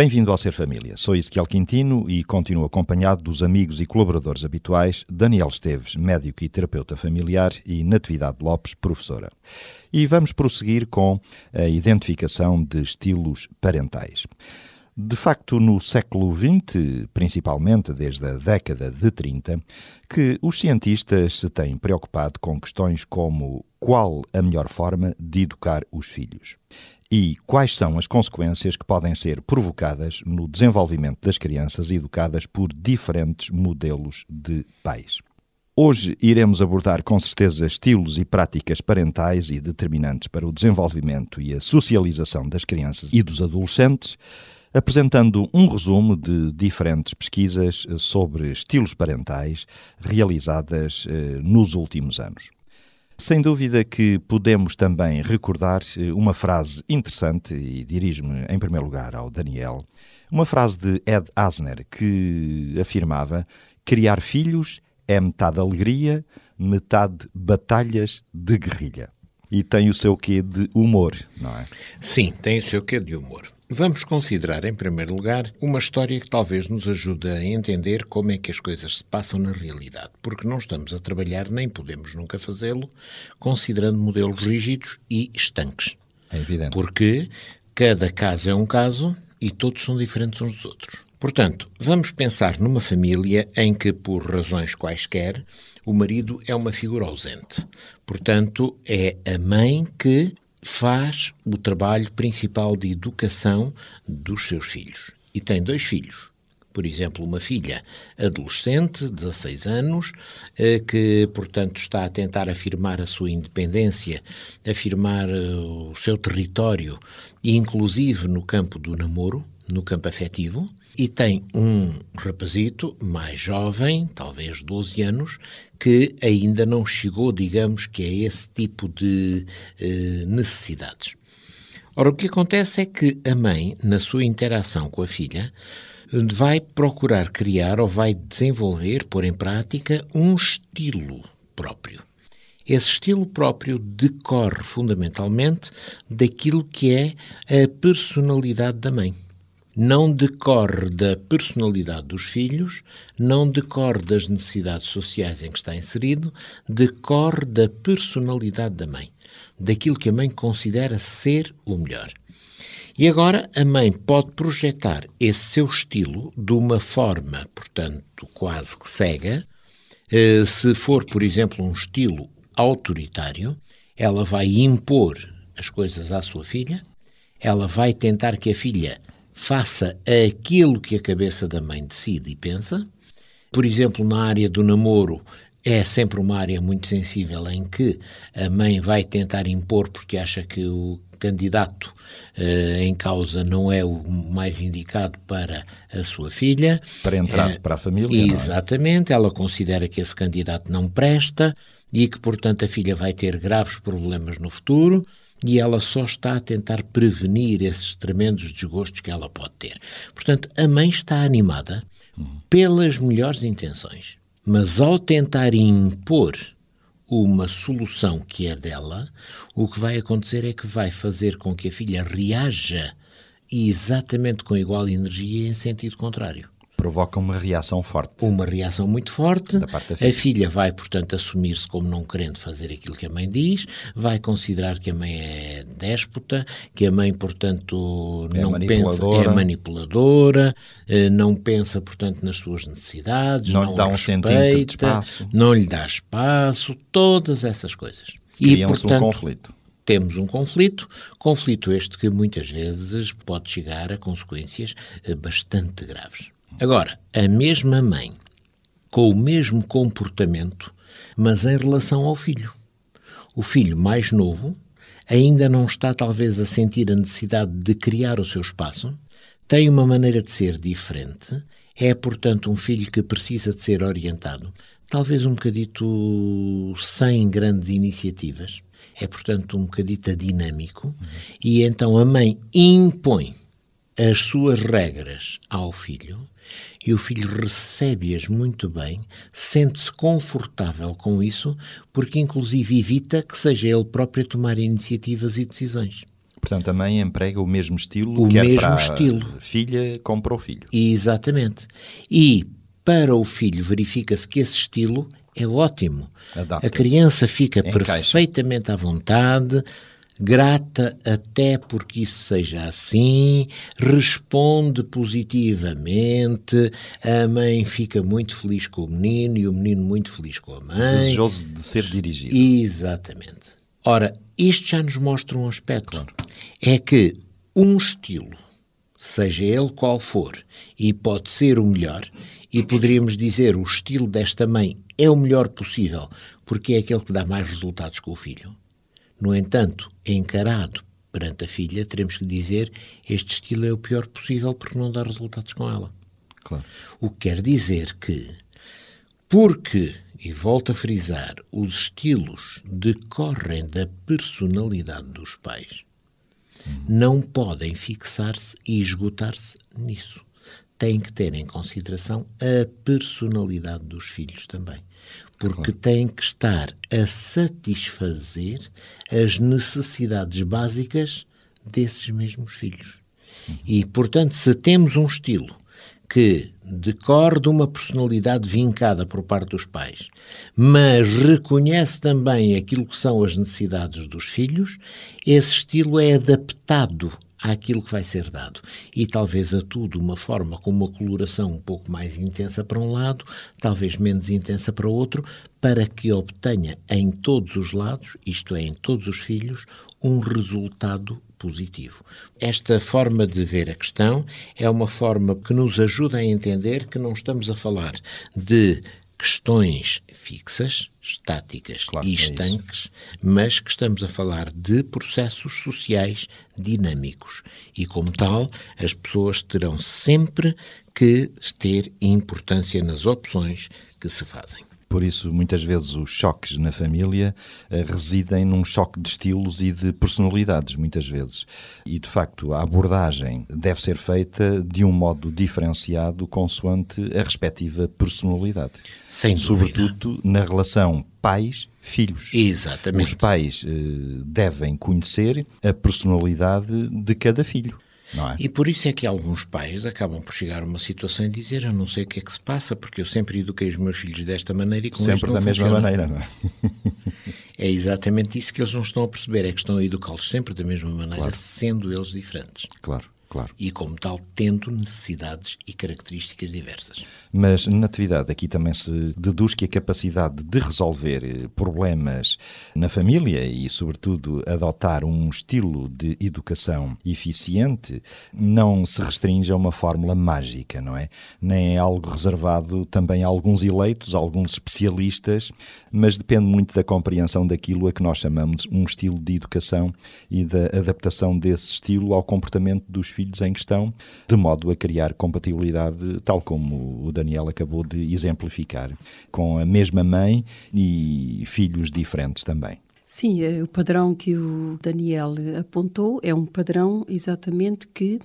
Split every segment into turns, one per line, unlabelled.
Bem-vindo ao Ser Família. Sou Ezequiel Quintino e continuo acompanhado dos amigos e colaboradores habituais Daniel Esteves, médico e terapeuta familiar, e Natividade Lopes, professora. E vamos prosseguir com a identificação de estilos parentais. De facto, no século XX, principalmente desde a década de 30, que os cientistas se têm preocupado com questões como qual a melhor forma de educar os filhos e quais são as consequências que podem ser provocadas no desenvolvimento das crianças educadas por diferentes modelos de pais. Hoje iremos abordar com certeza estilos e práticas parentais e determinantes para o desenvolvimento e a socialização das crianças e dos adolescentes, apresentando um resumo de diferentes pesquisas sobre estilos parentais realizadas eh, nos últimos anos. Sem dúvida que podemos também recordar eh, uma frase interessante, e dirijo-me em primeiro lugar ao Daniel, uma frase de Ed Asner que afirmava: Criar filhos é metade alegria, metade batalhas de guerrilha. E tem o seu quê de humor, não é?
Sim, tem o seu quê de humor. Vamos considerar, em primeiro lugar, uma história que talvez nos ajude a entender como é que as coisas se passam na realidade, porque não estamos a trabalhar, nem podemos nunca fazê-lo, considerando modelos rígidos e estanques.
É evidente.
Porque cada caso é um caso e todos são diferentes uns dos outros. Portanto, vamos pensar numa família em que, por razões quaisquer, o marido é uma figura ausente. Portanto, é a mãe que faz o trabalho principal de educação dos seus filhos. E tem dois filhos. Por exemplo, uma filha adolescente, 16 anos, eh, que, portanto, está a tentar afirmar a sua independência, afirmar eh, o seu território, inclusive no campo do namoro, no campo afetivo, e tem um rapazito mais jovem, talvez 12 anos, que ainda não chegou, digamos, que a esse tipo de eh, necessidades. Ora, o que acontece é que a mãe, na sua interação com a filha, vai procurar criar ou vai desenvolver, pôr em prática, um estilo próprio. Esse estilo próprio decorre fundamentalmente daquilo que é a personalidade da mãe não decorre da personalidade dos filhos, não decorre das necessidades sociais em que está inserido, decorre da personalidade da mãe, daquilo que a mãe considera ser o melhor. E agora a mãe pode projetar esse seu estilo de uma forma, portanto, quase que cega. Eh, se for, por exemplo, um estilo autoritário, ela vai impor as coisas à sua filha, ela vai tentar que a filha faça aquilo que a cabeça da mãe decide e pensa. Por exemplo, na área do namoro, é sempre uma área muito sensível em que a mãe vai tentar impor porque acha que o candidato uh, em causa não é o mais indicado para a sua filha.
Para entrar uh, para a família.
É? Exatamente, é? ela considera que esse candidato não presta e que, portanto, a filha vai ter graves problemas no futuro e ela só está a tentar prevenir esses tremendos desgostos que ela pode ter. Portanto, a mãe está animada pelas melhores intenções, mas ao tentar impor uma solução que é dela, o que vai acontecer é que vai fazer com que a filha reaja exatamente com igual energia em sentido contrário
provoca uma reação forte.
Uma reação muito forte. Da parte da filha. A filha vai, portanto, assumir-se como não querendo fazer aquilo que a mãe diz, vai considerar que a mãe é déspota, que a mãe, portanto, é não pensa, é manipuladora, eh, não pensa, portanto, nas suas necessidades, não, não lhe dá respeita, um centímetro de espaço. Não lhe dá espaço, todas essas coisas.
E, portanto, um conflito
temos um conflito, conflito este que muitas vezes pode chegar a consequências eh, bastante graves. Agora, a mesma mãe, com o mesmo comportamento, mas em relação ao filho. O filho mais novo ainda não está, talvez, a sentir a necessidade de criar o seu espaço, tem uma maneira de ser diferente, É, portanto, um filho que precisa de ser orientado, talvez um bocadito sem grandes iniciativas, é, portanto, um bocadito dinâmico, uhum. e então a mãe impõe as suas regras ao filho e o filho recebe-as muito bem, sente-se confortável com isso, porque inclusive evita que seja ele próprio a tomar iniciativas e decisões.
Portanto, a mãe emprega o mesmo estilo
o
quer
mesmo
para
estilo.
a filha como para o filho.
Exatamente. E para o filho verifica-se que esse estilo é ótimo. A criança fica Encaixa. perfeitamente à vontade, grata até porque isso seja assim, responde positivamente, a mãe fica muito feliz com o menino e o menino muito feliz com a mãe.
Desejoso de ser dirigido.
Exatamente. Ora, isto já nos mostra um aspecto. Claro. É que um estilo, seja ele qual for, e pode ser o melhor, e poderíamos dizer o estilo desta mãe é o melhor possível, porque é aquele que dá mais resultados com o filho. No entanto, encarado perante a filha, teremos que dizer este estilo é o pior possível porque não dá resultados com ela.
Claro.
O que quer dizer que, porque, e volto a frisar, os estilos decorrem da personalidade dos pais, uhum. não podem fixar-se e esgotar-se nisso. Têm que ter em consideração a personalidade dos filhos também porque claro. têm que estar a satisfazer as necessidades básicas desses mesmos filhos. Uhum. E, portanto, se temos um estilo que decorre de uma personalidade vincada por parte dos pais, mas reconhece também aquilo que são as necessidades dos filhos, esse estilo é adaptado àquilo que vai ser dado. E talvez a tudo uma forma com uma coloração um pouco mais intensa para um lado, talvez menos intensa para outro, para que obtenha em todos os lados, isto é, em todos os filhos, um resultado positivo. Esta forma de ver a questão é uma forma que nos ajuda a entender que não estamos a falar de questões fixas, estáticas claro, e é estanques, é mas que estamos a falar de processos sociais dinâmicos. E, como tal, as pessoas terão sempre que ter importância nas opções que se fazem.
Por isso, muitas vezes, os choques na família uh, residem num choque de estilos e de personalidades, muitas vezes. E, de facto, a abordagem deve ser feita de um modo diferenciado consoante a respectiva personalidade.
Sem
dúvida. Sobretudo na relação pais-filhos.
Exatamente.
Os pais uh, devem conhecer a personalidade de cada filho. É?
E por isso é que alguns pais acabam por chegar a uma situação e dizer eu não sei o que é que se passa, porque eu sempre eduquei os meus filhos desta maneira e com
Sempre da mesma maneira, não é?
É exatamente isso que eles não estão a perceber, é que estão a educá-los sempre da mesma maneira, claro. sendo eles diferentes.
Claro. Claro.
E, como tal, tendo necessidades e características diversas.
Mas, na atividade, aqui também se deduz que a capacidade de resolver eh, problemas na família e, sobretudo, adotar um estilo de educação eficiente não se restringe a uma fórmula mágica, não é? Nem é algo reservado também a alguns eleitos, a alguns especialistas, mas depende muito da compreensão daquilo a que nós chamamos um estilo de educação e da adaptação desse estilo ao comportamento dos filhos filhos em questão, de modo a criar compatibilidade, tal como o Daniel acabou de exemplificar, com a mesma mãe e filhos diferentes também.
Sim, é o padrão que o Daniel apontou é um padrão exatamente que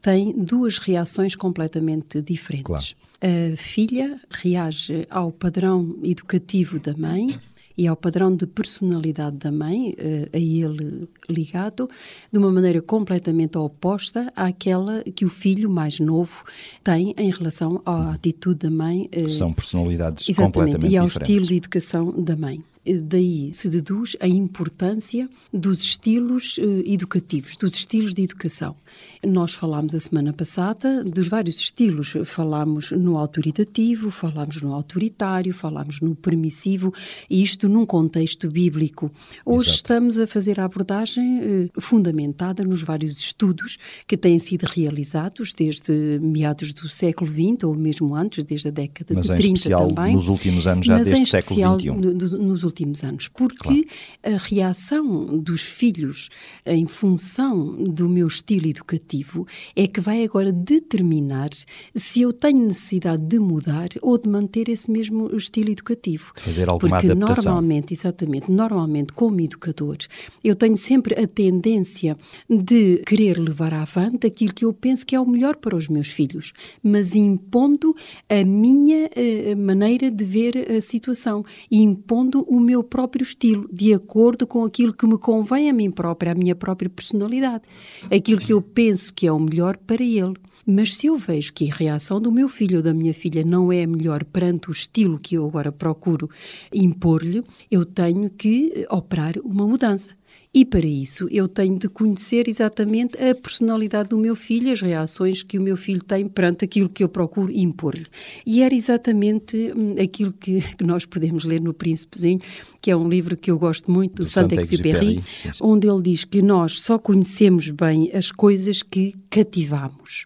tem duas reações completamente diferentes.
Claro.
A filha reage ao padrão educativo da mãe e ao padrão de personalidade da mãe, eh, a ele ligado, de uma maneira completamente oposta àquela que o filho mais novo tem em relação à atitude da mãe.
Eh, São personalidades
Exatamente,
completamente
e ao
diferentes.
estilo de educação da mãe. Daí se deduz a importância dos estilos educativos, dos estilos de educação. Nós falámos a semana passada dos vários estilos. Falámos no autoritativo, falámos no autoritário, falámos no permissivo, e isto num contexto bíblico. Hoje Exato. estamos a fazer a abordagem uh, fundamentada nos vários estudos que têm sido realizados desde meados do século XX, ou mesmo antes, desde a década
Mas
de 30
especial,
também.
nos últimos anos já
Mas
deste século XXI.
No, nos últimos últimos anos, porque claro. a reação dos filhos em função do meu estilo educativo é que vai agora determinar se eu tenho necessidade de mudar ou de manter esse mesmo estilo educativo.
De fazer alguma
porque
adaptação.
normalmente, exatamente, normalmente como educador, eu tenho sempre a tendência de querer levar avante aquilo que eu penso que é o melhor para os meus filhos, mas impondo a minha uh, maneira de ver a situação e impondo o meu próprio estilo, de acordo com aquilo que me convém a mim própria, a minha própria personalidade, aquilo que eu penso que é o melhor para ele. Mas se eu vejo que a reação do meu filho ou da minha filha não é a melhor perante o estilo que eu agora procuro impor-lhe, eu tenho que operar uma mudança. E para isso eu tenho de conhecer exatamente a personalidade do meu filho, as reações que o meu filho tem perante aquilo que eu procuro impor-lhe. E era exatamente hum, aquilo que, que, nós podemos ler no Príncipezinho, que é um livro que eu gosto muito, do, do Saint-Exupéry, onde ele diz que nós só conhecemos bem as coisas que cativamos.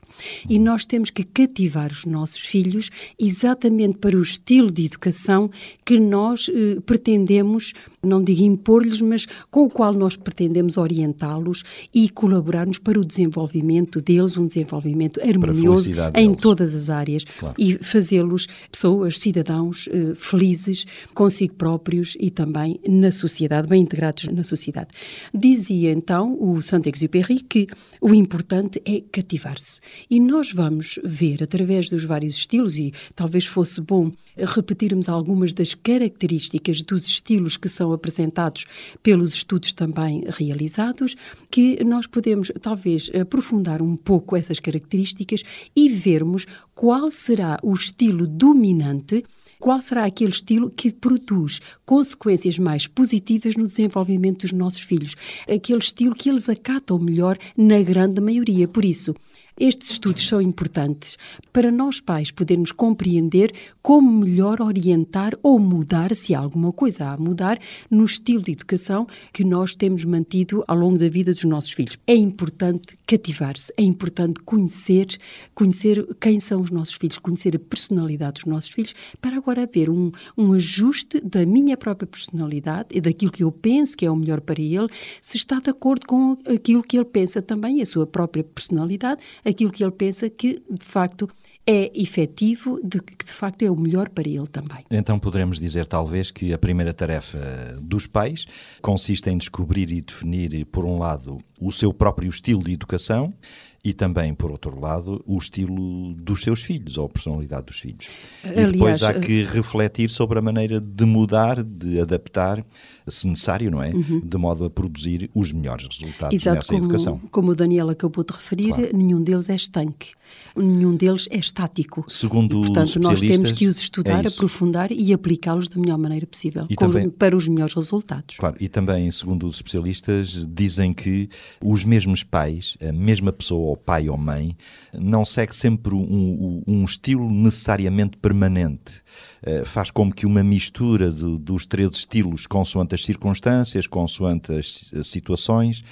E nós temos que cativar os nossos filhos exatamente para o estilo de educação que nós eh, pretendemos, não digo impor-lhes, mas com o qual nós pretendemos orientá-los e colaborarmos para o desenvolvimento deles, um desenvolvimento harmonioso em deles. todas as áreas claro. e fazê-los pessoas, cidadãos eh, felizes consigo próprios e também na sociedade, bem integrados na sociedade. Dizia então o Saint-Exupéry que o importante é cativar-se. E nós vamos ver através dos vários estilos, e talvez fosse bom repetirmos algumas das características dos estilos que são apresentados pelos estudos também realizados, que nós podemos talvez aprofundar um pouco essas características e vermos qual será o estilo dominante qual será aquele estilo que produz consequências mais positivas no desenvolvimento dos nossos filhos, aquele estilo que eles acatam melhor na grande maioria. Por isso, estes estudos são importantes para nós pais podermos compreender como melhor orientar ou mudar, se há alguma coisa a mudar, no estilo de educação que nós temos mantido ao longo da vida dos nossos filhos. É importante cativar-se, é importante conhecer, conhecer quem são os nossos filhos, conhecer a personalidade dos nossos filhos, para agora haver um, um ajuste da minha própria personalidade e daquilo que eu penso que é o melhor para ele, se está de acordo com aquilo que ele pensa também, a sua própria personalidade, aquilo que ele pensa que, de facto, é efetivo, de que de facto é o melhor para ele também.
Então poderemos dizer, talvez, que a primeira tarefa dos pais consiste em descobrir e definir, por um lado, o seu próprio estilo de educação e também, por outro lado, o estilo dos seus filhos ou a personalidade dos filhos. Aliás, e depois há que refletir sobre a maneira de mudar, de adaptar, se necessário, não é? Uhum. De modo a produzir os melhores resultados
Exato,
nessa
como,
educação.
Como o Daniel acabou de referir, claro. nenhum deles é estanque, nenhum deles é estático.
Segundo
e, portanto, nós temos que os estudar, é aprofundar e aplicá-los da melhor maneira possível, também, para os melhores resultados.
Claro, e também, segundo os especialistas, dizem que os mesmos pais, a mesma pessoa ou pai ou mãe, não segue sempre um, um estilo necessariamente permanente. Uh, faz como que uma mistura dos três estilos, consoante as circunstâncias, consoante as, as situações,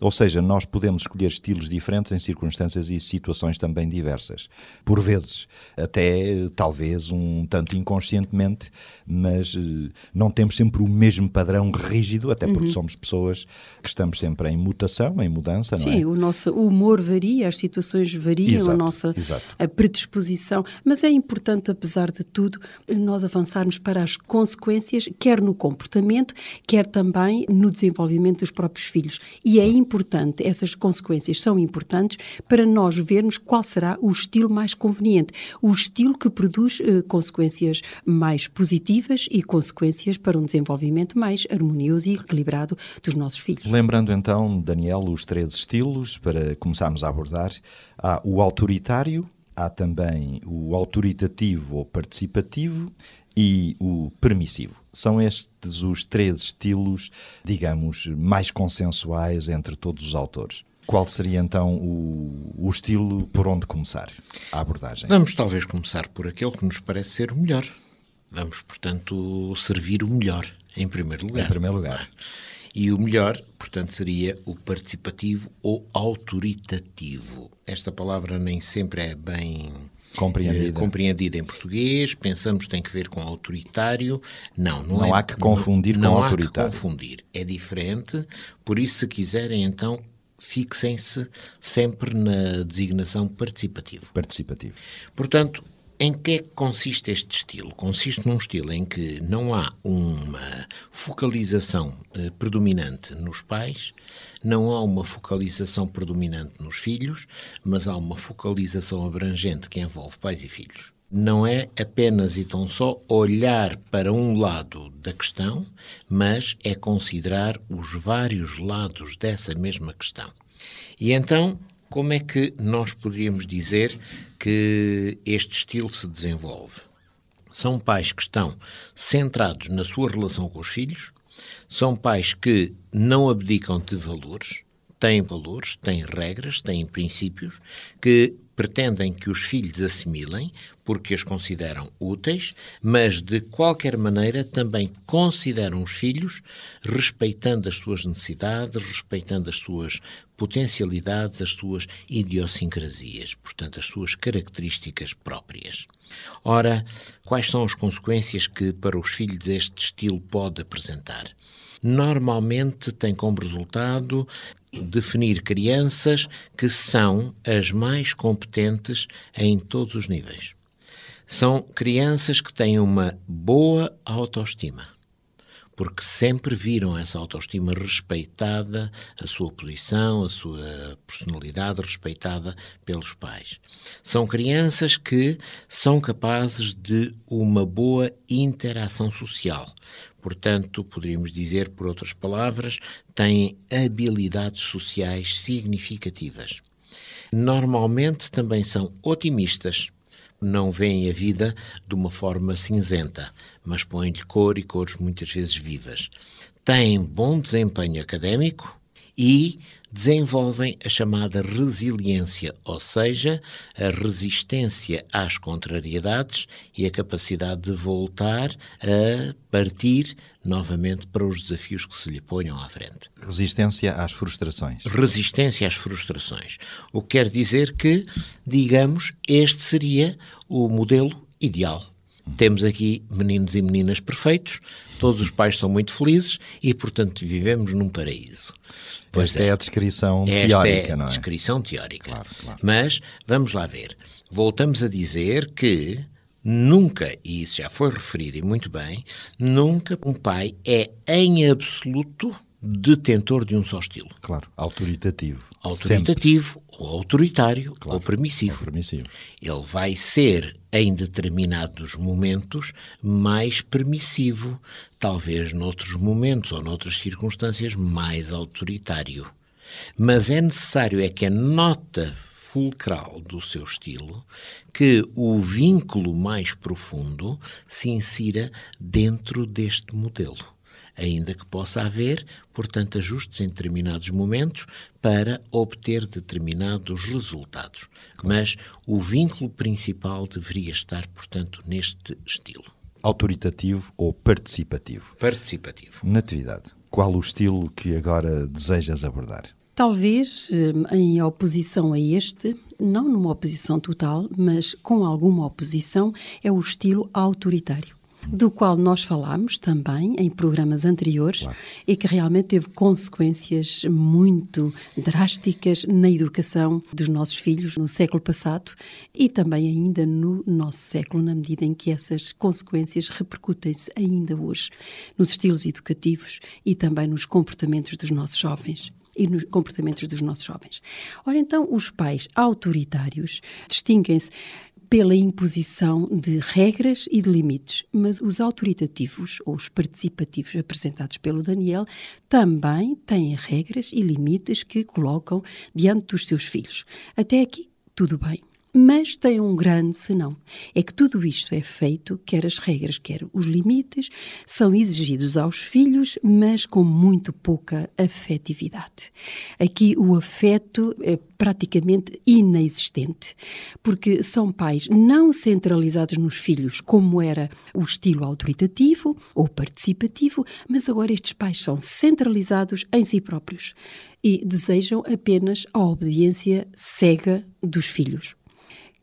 ou seja, nós podemos escolher estilos diferentes em circunstâncias e situações também diversas. Por vezes, até talvez um tanto inconscientemente, mas uh, não temos sempre o mesmo padrão rígido, até porque uhum. somos pessoas que estamos sempre em mutação, em mudança, não
Sim,
é?
Sim, o nosso humor varia, as situações variam,
exato,
a nossa
exato.
a predisposição, mas é importante, apesar de tudo, nós avançarmos para as consequências, quer no comportamento, quer também no desenvolvimento dos próprios filhos. E é importante, essas consequências são importantes para nós vermos qual será o estilo mais conveniente, o estilo que produz eh, consequências mais positivas e consequências para um desenvolvimento mais harmonioso e equilibrado dos nossos filhos.
Lembrando então, Daniel, os três estilos para começarmos a abordar, há o autoritário, há também o autoritativo ou participativo e o permissivo. São estes os três estilos, digamos, mais consensuais entre todos os autores. Qual seria então o, o, estilo por onde começar a abordagem?
Vamos talvez começar por aquele que nos parece ser o melhor. Vamos, portanto, servir o melhor em primeiro lugar.
Em primeiro lugar.
E o melhor, portanto, seria o participativo ou autoritativo. Esta palavra nem sempre é bem
compreendida.
Eh, compreendida em português, pensamos que tem que ver com autoritário. Não, não,
não
é,
há que confundir
não,
com
não
autoritário.
Há que confundir. É diferente, por isso, se quiserem, então, fixem-se sempre na designação participativo.
Participativo.
Portanto, em que é que consiste este estilo? Consiste num estilo em que não há uma focalização eh, predominante nos pais, não há uma focalização predominante nos filhos, mas há uma focalização abrangente que envolve pais e filhos. Não é apenas e tão só olhar para um lado da questão, mas é considerar os vários lados dessa mesma questão. E então, como é que nós poderíamos dizer que este estilo se desenvolve? São pais que estão centrados na sua relação com os filhos, são pais que não abdicam de valores, têm valores, têm regras, têm princípios, que pretendem que os filhos assimilem, porque os consideram úteis, mas de qualquer maneira também consideram os filhos, respeitando as suas necessidades, respeitando as suas potencialidades, as suas idiosincrasias, portanto, as suas características próprias. Ora, quais são as consequências que para os filhos este estilo pode apresentar? Normalmente tem como resultado definir crianças que são as mais competentes em todos os níveis. São crianças que têm uma boa autoestima, porque sempre viram essa autoestima respeitada, a sua posição, a sua personalidade respeitada pelos pais. São crianças que são capazes de uma boa interação social, Portanto, poderíamos dizer, por outras palavras, têm habilidades sociais significativas. Normalmente também são otimistas, não veem a vida de uma forma cinzenta, mas põem-lhe cor e cores muitas vezes vivas. Têm bom desempenho académico e desenvolvem a chamada resiliência, ou seja, a resistência às contrariedades e a capacidade de voltar a partir novamente para os desafios que se lhe ponham à frente.
Resistência às frustrações.
Resistência às frustrações. O que quer dizer que, digamos, este seria o modelo ideal. Temos aqui meninos e meninas perfeitos, todos os pais são muito felizes e, portanto, vivemos num paraíso.
Pois Esta é. é. a descrição
Esta
teórica,
é
não é?
descrição teórica.
Claro, claro.
Mas vamos lá ver. Voltamos a dizer que nunca, e isso já foi referido e muito bem, nunca um pai é em absoluto detentor de um só estilo.
Claro, autoritativo.
Autoritativo,
Sempre.
ou autoritário,
Claro,
ou permissivo.
ou permissivo.
Ele vai ser, em determinados momentos, mais permissivo, talvez noutros momentos ou noutras circunstâncias mais autoritário. Mas é necessário é que a nota fulcral do seu estilo que o vínculo mais profundo se insira dentro deste modelo ainda que possa haver, portanto, ajustes em determinados momentos para obter determinados resultados. Mas o vínculo principal deveria estar, portanto, neste estilo.
Autoritativo ou participativo?
Participativo.
Natividade. Qual o estilo que agora desejas abordar?
Talvez eh, em oposição a este, não numa oposição total, mas com alguma oposição, é o estilo autoritário do qual nós falámos também em programas anteriores claro. e que realmente teve consequências muito drásticas na educação dos nossos filhos no século passado e também ainda no nosso século, na medida em que essas consequências repercutem-se ainda hoje nos estilos educativos e também nos comportamentos dos nossos jovens e nos comportamentos dos nossos jovens. Ora, então, os pais autoritários distinguem-se pela imposição de regras e de limites, mas os autoritativos ou os participativos apresentados pelo Daniel também têm regras e limites que colocam diante dos seus filhos. Até aqui, tudo bem. Mas tem um grande senão. É que tudo isto é feito, quer as regras, quer os limites, são exigidos aos filhos, mas com muito pouca afetividade. Aqui o afeto é praticamente inexistente, porque são pais não centralizados nos filhos, como era o estilo autoritativo ou participativo, mas agora estes pais são centralizados em si próprios e desejam apenas a obediência cega dos filhos.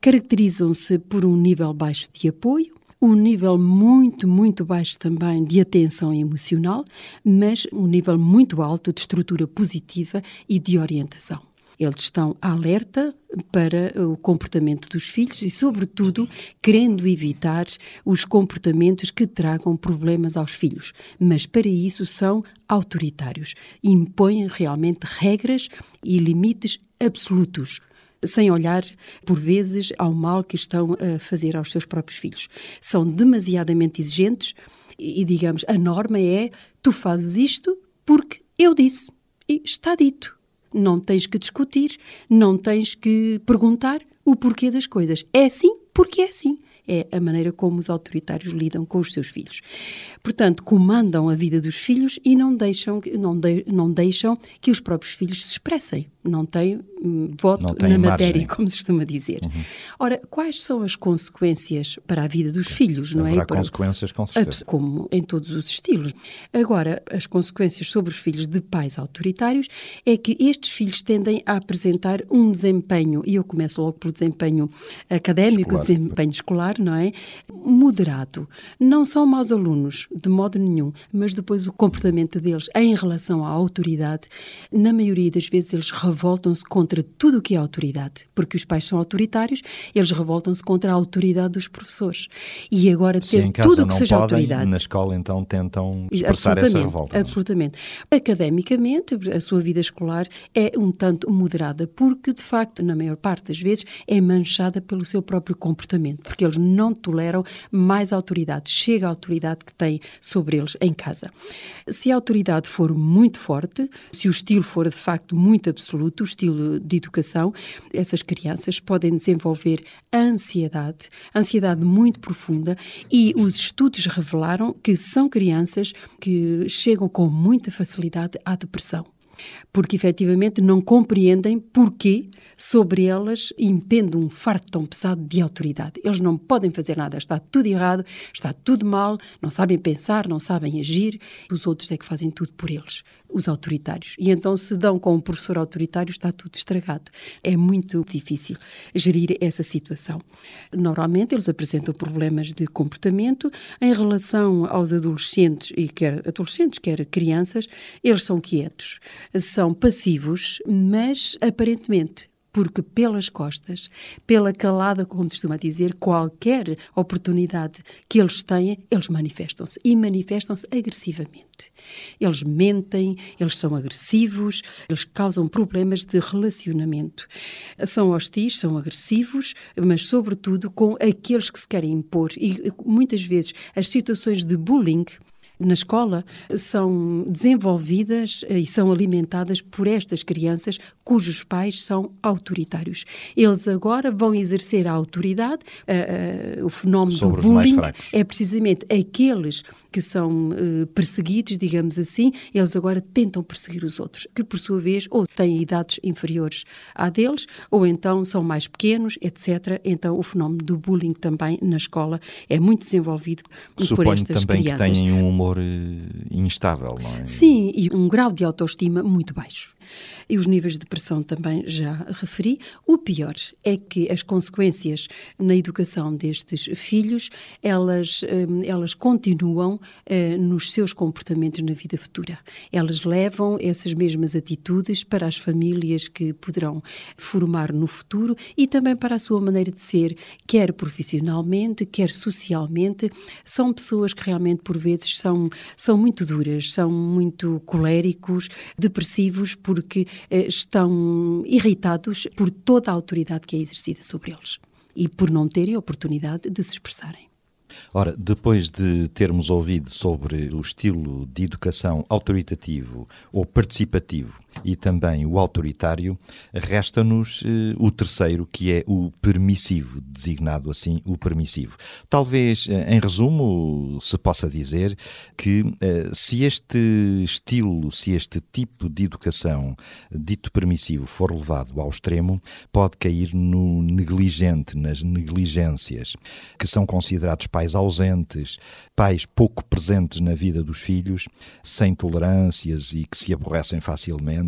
Caracterizam-se por um nível baixo de apoio, um nível muito, muito baixo também de atenção emocional, mas um nível muito alto de estrutura positiva e de orientação. Eles estão alerta para o comportamento dos filhos e, sobretudo, querendo evitar os comportamentos que tragam problemas aos filhos. Mas, para isso, são autoritários. Impõem realmente regras e limites absolutos sem olhar, por vezes, ao mal que estão a fazer aos seus próprios filhos. São demasiadamente exigentes e, digamos, a norma é: tu fazes isto porque eu disse. E está dito. Não tens que discutir, não tens que perguntar o porquê das coisas. É assim porque é assim é a maneira como os autoritários lidam com os seus filhos. Portanto, comandam a vida dos filhos e não deixam, não, de, não deixam que os próprios filhos se expressem. Não têm hum, voto
não tem
na
margem.
matéria, como se costuma dizer.
Uhum.
Ora, quais são as consequências para a vida dos filhos, não
Haverá
é? Para-
consequências, com certeza.
como em todos os estilos. Agora, as consequências sobre os filhos de pais autoritários é que estes filhos tendem a apresentar um desempenho, e eu começo logo pelo desempenho académico,
Escolar.
desempenho escolar, não é? Moderado. Não são maus alunos, de modo nenhum, mas depois o comportamento deles em relação à autoridade, na maioria das vezes eles revoltam-se contra tudo o que é autoridade, porque os pais são autoritários, eles revoltam-se contra a autoridade dos professores. E agora
casa
tudo o que seja
podem,
autoridade.
na escola então tentam expressar essa
Absolutamente,
revolta. não é?
Absolutamente. Academicamente, a sua vida escolar é um tanto moderada, porque, de facto, na maior parte das vezes, é manchada pelo seu próprio comportamento, porque eles não toleram mais autoridade. Chega a autoridade que têm sobre eles em casa. Se a autoridade for muito forte, se o estilo for, de facto, muito absoluto, o estilo de educação, essas crianças podem desenvolver ansiedade, ansiedade muito profunda, e os estudos revelaram que são crianças que chegam com muita facilidade à depressão. Porque efetivamente não compreendem porquê sobre elas impende um fardo tão pesado de autoridade. Eles não podem fazer nada, está tudo errado, está tudo mal, não sabem pensar, não sabem agir, os outros é que fazem tudo por eles, os autoritários. E então se dão com um professor autoritário, está tudo estragado. É muito difícil gerir essa situação. Normalmente eles apresentam problemas de comportamento em relação aos adolescentes, e quer adolescentes, quer crianças, eles são quietos, são passivos, mas aparentemente porque pelas costas, pela calada, como costuma dizer, qualquer oportunidade que eles têm, eles manifestam-se e manifestam-se agressivamente. Eles mentem, eles são agressivos, eles causam problemas de relacionamento. São hostis, são agressivos, mas sobretudo com aqueles que se querem impor e muitas vezes as situações de bullying na escola são desenvolvidas e são alimentadas por estas crianças cujos pais são autoritários. Eles agora vão exercer a autoridade, uh, uh, o fenómeno
Sobre
do bullying é precisamente aqueles que são uh, perseguidos, digamos assim, eles agora tentam perseguir os outros, que por sua vez ou têm idades inferiores à deles, ou então são mais pequenos, etc. Então o fenómeno do bullying também na escola é muito desenvolvido por
Suponho
estas
também
crianças.
que têm um eh, instável, não é?
Sim, e um grau de autoestima muito baixo. E os níveis de depressão também já referi. O pior é que as consequências na educação destes filhos, elas, hum, elas continuam eh, nos seus comportamentos na vida futura. Elas levam essas mesmas atitudes para as famílias que poderão formar no futuro e também para a sua maneira de ser, quer profissionalmente, quer socialmente. São pessoas que realmente, por vezes, são, são muito duras, são muito coléricos, depressivos, porque eh, estão irritados por toda a autoridade que é exercida sobre eles e por não terem oportunidade de se expressarem.
Ora, depois de termos ouvido sobre o estilo de educação autoritativo ou participativo e também o autoritário, resta-nos eh, o terceiro, que é o permissivo, designado assim o permissivo. Talvez, eh, em resumo, se possa dizer que eh, se este estilo, se este tipo de educação dito permissivo for levado ao extremo, pode cair no negligente, nas negligências, que são considerados pais ausentes, pais pouco presentes na vida dos filhos, sem tolerâncias e que se aborrecem facilmente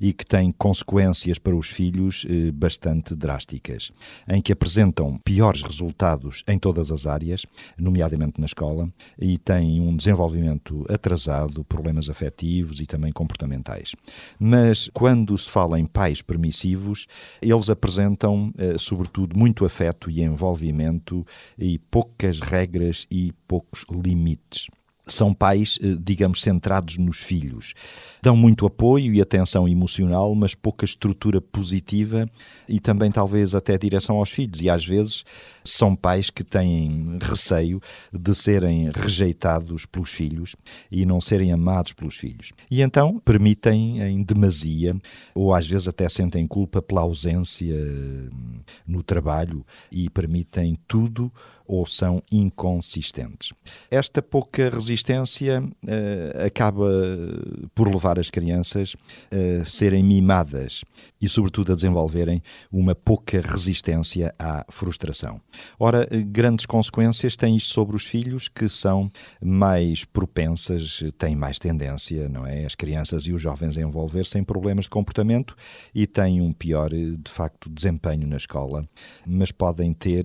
e que tem consequências para os filhos eh, bastante drásticas, em que apresentam piores resultados em todas as áreas, nomeadamente na escola, e têm um desenvolvimento atrasado, problemas afetivos e também comportamentais. Mas quando se fala em pais permissivos, eles apresentam, eh, sobretudo, muito afeto e envolvimento e poucas regras e poucos limites são pais, eh, digamos, centrados nos filhos. Dão muito apoio e atenção emocional, mas pouca estrutura positiva e também talvez até direção aos filhos. E às vezes são pais que têm receio de serem rejeitados pelos filhos e não serem amados pelos filhos. E então permitem em demasia, ou às vezes até sentem culpa pela ausência hum, no trabalho e permitem tudo ou são inconsistentes. Esta pouca resistência uh, acaba por levar as crianças a serem mimadas e, sobretudo, a desenvolverem uma pouca resistência à frustração. Ora, grandes consequências tem isto sobre os filhos que são mais propensas, têm mais tendência, não é? As crianças e os jovens a envolver-se em problemas de comportamento e têm um pior, de facto, desempenho na escola, mas podem ter,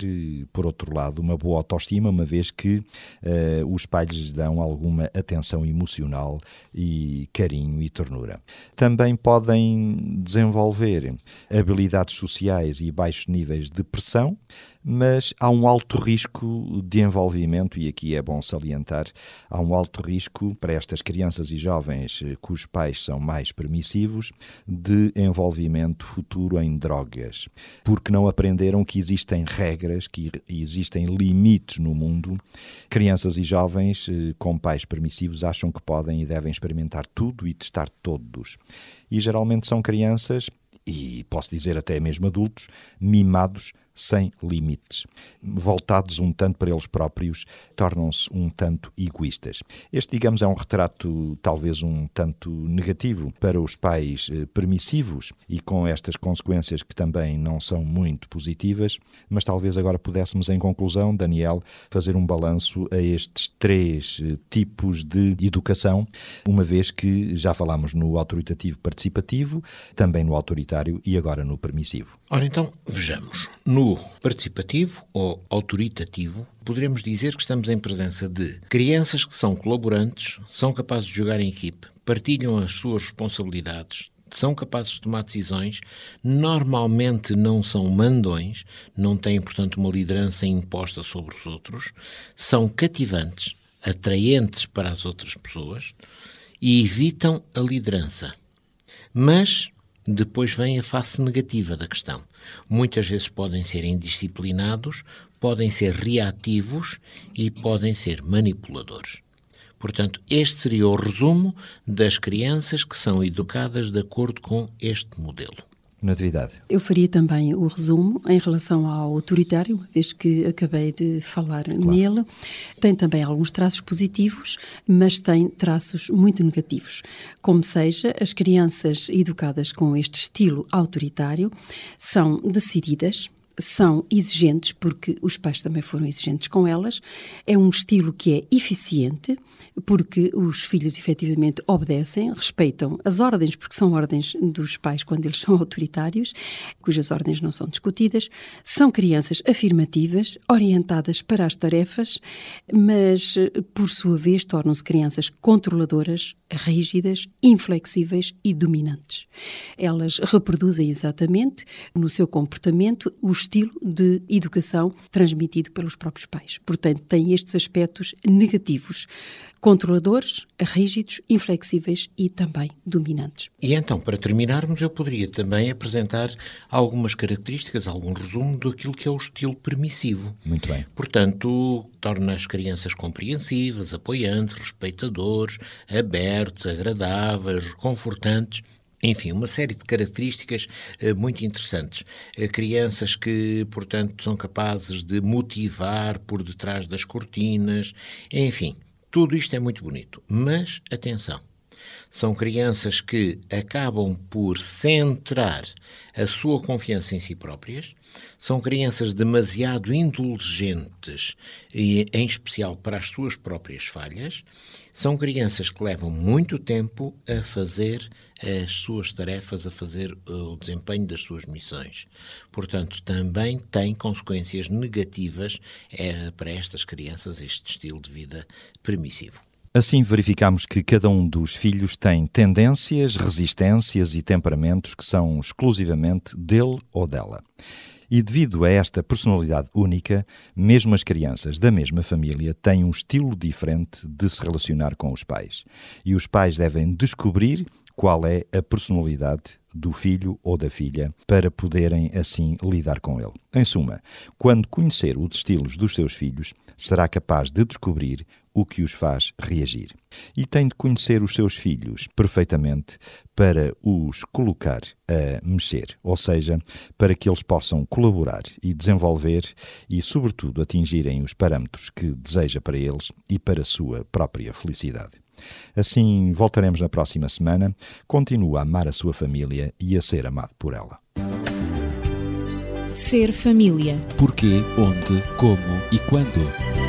por outro lado, uma boa autoestima, uma vez que uh, os pais lhes dão alguma atenção emocional e carinho e ternura. Também podem desenvolver habilidades sociais e baixos níveis de pressão, mas há um alto risco de envolvimento, e aqui é bom salientar, há um alto risco para estas crianças e jovens eh, cujos pais são mais permissivos de envolvimento futuro em drogas, porque não aprenderam que existem regras, que existem limites no mundo. Crianças e jovens eh, com pais permissivos acham que podem e devem experimentar tudo e testar todos. E geralmente são crianças e posso dizer até mesmo adultos, mimados sem limites. Voltados um tanto para eles próprios, tornam-se um tanto egoístas. Este, digamos, é um retrato talvez um tanto negativo para os pais eh, permissivos e com estas consequências que também não são muito positivas, mas talvez agora pudéssemos, em conclusão, Daniel, fazer um balanço a estes três eh, tipos de educação, uma vez que já falámos no autoritativo participativo, também no autoritário e agora no permissivo.
Ora, então, vejamos. No participativo ou autoritativo, poderemos dizer que estamos em presença de crianças que são colaborantes, são capazes de jogar em equipe, partilham as suas responsabilidades, são capazes de tomar decisões, normalmente não são mandões, não têm, portanto, uma liderança imposta sobre os outros, são cativantes, atraentes para as outras pessoas e evitam a liderança. Mas depois vem a face negativa da questão. Muitas vezes podem ser indisciplinados, podem ser reativos e podem ser manipuladores. Portanto, este seria o resumo das crianças que são educadas de acordo com este modelo.
Natividade.
Eu faria também o resumo em relação ao autoritário, uma vez que acabei de falar claro. nele. Tem também alguns traços positivos, mas tem traços muito negativos. Como seja, as crianças educadas com este estilo autoritário são decididas, são exigentes, porque os pais também foram exigentes com elas. É um estilo que é eficiente, porque os filhos efetivamente obedecem, respeitam as ordens, porque são ordens dos pais quando eles são autoritários, cujas ordens não são discutidas. São crianças afirmativas, orientadas para as tarefas, mas, por sua vez, tornam-se crianças controladoras, rígidas, inflexíveis e dominantes. Elas reproduzem exatamente no seu comportamento o estilo de educação transmitido pelos próprios pais. Portanto, têm estes aspectos negativos controladores, rígidos, inflexíveis e também dominantes.
E então, para terminarmos, eu poderia também apresentar algumas características, algum resumo daquilo que é o estilo permissivo.
Muito bem.
Portanto, torna as crianças compreensivas, apoiantes, respeitadores, abertos, agradáveis, confortantes. Enfim, uma série de características eh, muito interessantes. Eh, crianças que, portanto, são capazes de motivar por detrás das cortinas, enfim, tudo isto é muito bonito, mas atenção. São crianças que acabam por centrar a sua confiança em si próprias, são crianças demasiado indulgentes, e em especial para as suas próprias falhas, são crianças que levam muito tempo a fazer as suas tarefas, a fazer uh, o desempenho das suas missões. Portanto, também tem consequências negativas é, para estas crianças este estilo de vida permissivo.
Assim verificamos que cada um dos filhos tem tendências, resistências e temperamentos que são exclusivamente dele ou dela. E devido a esta personalidade única, mesmo as crianças da mesma família têm um estilo diferente de se relacionar com os pais. E os pais devem descobrir qual é a personalidade do filho ou da filha para poderem assim lidar com ele. Em suma, quando conhecer os estilos dos seus filhos, será capaz de descobrir o que os faz reagir. E tem de conhecer os seus filhos perfeitamente para os colocar a mexer, ou seja, para que eles possam colaborar e desenvolver e, sobretudo, atingirem os parâmetros que deseja para eles e para a sua própria felicidade. Assim, voltaremos na próxima semana. Continua a amar a sua família e a ser amado por ela.
Ser família.
Porquê, onde, como e quando.